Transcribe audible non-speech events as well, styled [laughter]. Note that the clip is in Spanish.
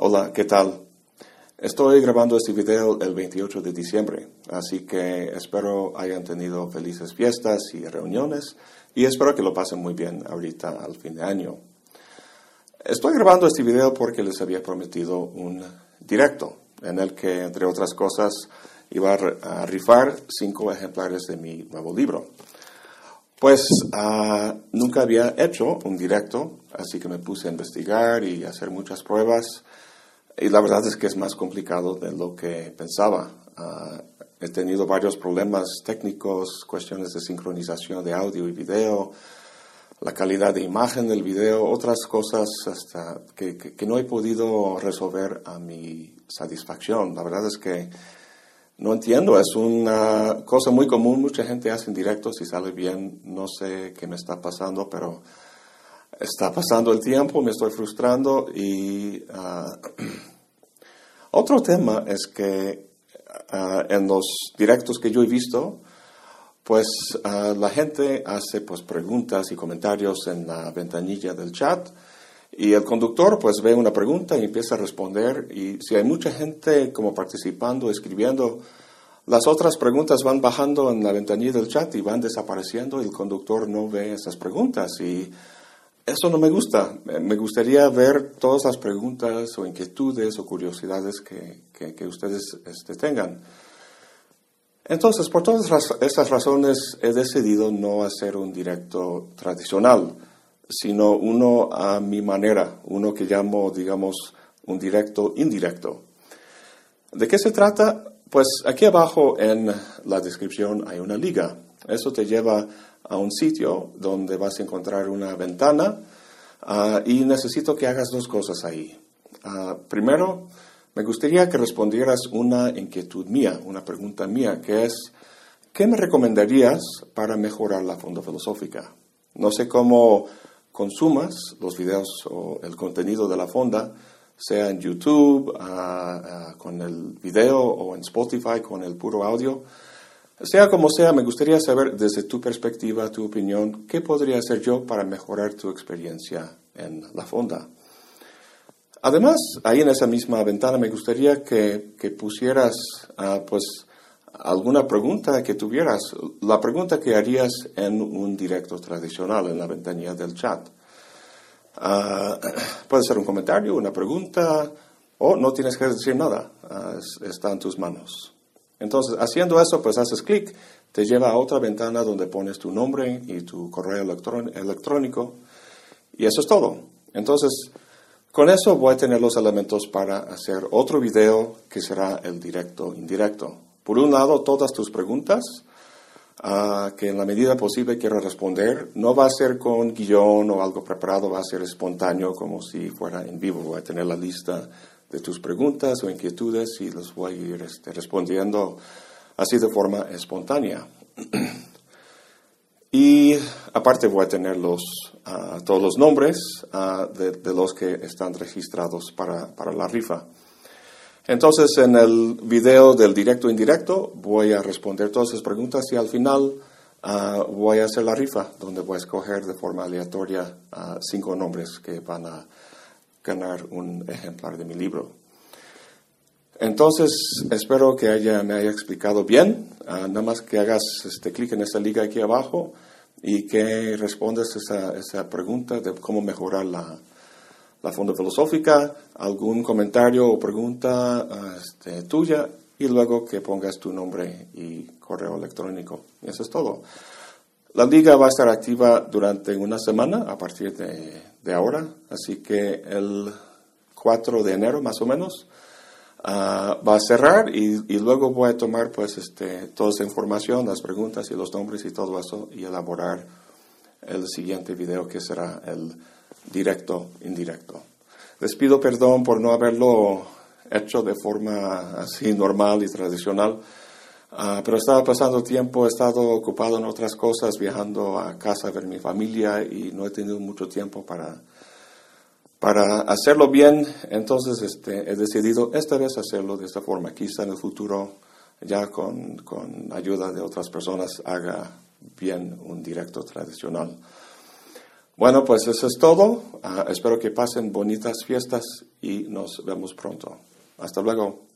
Hola, ¿qué tal? Estoy grabando este video el 28 de diciembre, así que espero hayan tenido felices fiestas y reuniones y espero que lo pasen muy bien ahorita al fin de año. Estoy grabando este video porque les había prometido un directo en el que, entre otras cosas, iba a rifar cinco ejemplares de mi nuevo libro. Pues ah, nunca había hecho un directo, así que me puse a investigar y hacer muchas pruebas y la verdad es que es más complicado de lo que pensaba. Ah, he tenido varios problemas técnicos, cuestiones de sincronización de audio y video, la calidad de imagen del video, otras cosas hasta que, que, no he podido resolver a mi satisfacción. La verdad es que no entiendo, es una cosa muy común, mucha gente hace en directo, si sale bien, no sé qué me está pasando, pero está pasando el tiempo, me estoy frustrando y uh, [clears throat] otro tema es que uh, en los directos que yo he visto, pues uh, la gente hace pues preguntas y comentarios en la ventanilla del chat y el conductor pues ve una pregunta y empieza a responder y si hay mucha gente como participando, escribiendo, las otras preguntas van bajando en la ventanilla del chat y van desapareciendo y el conductor no ve esas preguntas y eso no me gusta. Me gustaría ver todas las preguntas o inquietudes o curiosidades que, que, ustedes este, tengan. Entonces, por todas estas razones he decidido no hacer un directo tradicional, sino uno a mi manera, uno que llamo, digamos, un directo indirecto. ¿De qué se trata? Pues aquí abajo en la descripción hay una liga. Eso te lleva a un sitio donde vas a encontrar una ventana ah, y necesito que hagas dos cosas ahí. Ah, primero, me gustaría que respondieras una inquietud mía, una pregunta mía, que es, ¿qué me recomendarías para mejorar la fonda filosófica? No sé cómo consumas los videos o el contenido de la fonda, sea en YouTube, ah, con el video o en Spotify con el puro audio. Sea como sea, me gustaría saber desde tu perspectiva, tu opinión, qué podría hacer yo para mejorar tu experiencia en la fonda. Además, ahí en esa misma ventana me gustaría que, pusieras uh, pues alguna pregunta que tuvieras, la pregunta que harías en un directo tradicional en la ventanilla del chat. Uh, [clears throat] puede ser un comentario, una pregunta, o no tienes que decir nada, ah, está en tus manos. Entonces, haciendo eso, pues haces clic, te lleva a otra ventana donde pones tu nombre y tu correo electrónico y eso es todo. Entonces, con eso voy a tener los elementos para hacer otro video que será el directo indirecto. Por un lado, todas tus preguntas uh, que en la medida posible quiero responder. No va a ser con guion o algo preparado, va a ser espontáneo como si fuera en vivo. Voy a tener la lista de tus preguntas o inquietudes y los voy a ir este, respondiendo así de forma espontánea. [clears throat] y aparte voy a tener los, todos los nombres de, los que están registrados para, para, la rifa. Entonces en el video del directo indirecto voy a responder todas esas preguntas y al final voy a hacer la rifa donde voy a escoger de forma aleatoria cinco nombres que van a ganar un ejemplar de mi libro. Entonces, espero que haya, me haya explicado bien. Ah, nada más que hagas este clic en esta liga aquí abajo y que respondas esa, esa pregunta de cómo mejorar la, la fonda filosófica, algún comentario o pregunta este, tuya y luego que pongas tu nombre y correo electrónico. Y eso es todo. La liga va a estar activa durante una semana a partir de, ahora, así que el 4 de enero más o menos uh, va a cerrar y, y, luego voy a tomar pues este, toda esa información, las preguntas y los nombres y todo eso y elaborar el siguiente video que será el directo indirecto. Les pido perdón por no haberlo hecho de forma así normal y tradicional. Uh, pero estaba pasando tiempo, he estado ocupado en otras cosas, viajando a casa a ver mi familia y no he tenido mucho tiempo para, para hacerlo bien. Entonces este, he decidido esta vez hacerlo de esta forma. Quizá en el futuro, ya con, con ayuda de otras personas, haga bien un directo tradicional. Bueno, pues eso es todo. Ah, espero que pasen bonitas fiestas y nos vemos pronto. Hasta luego.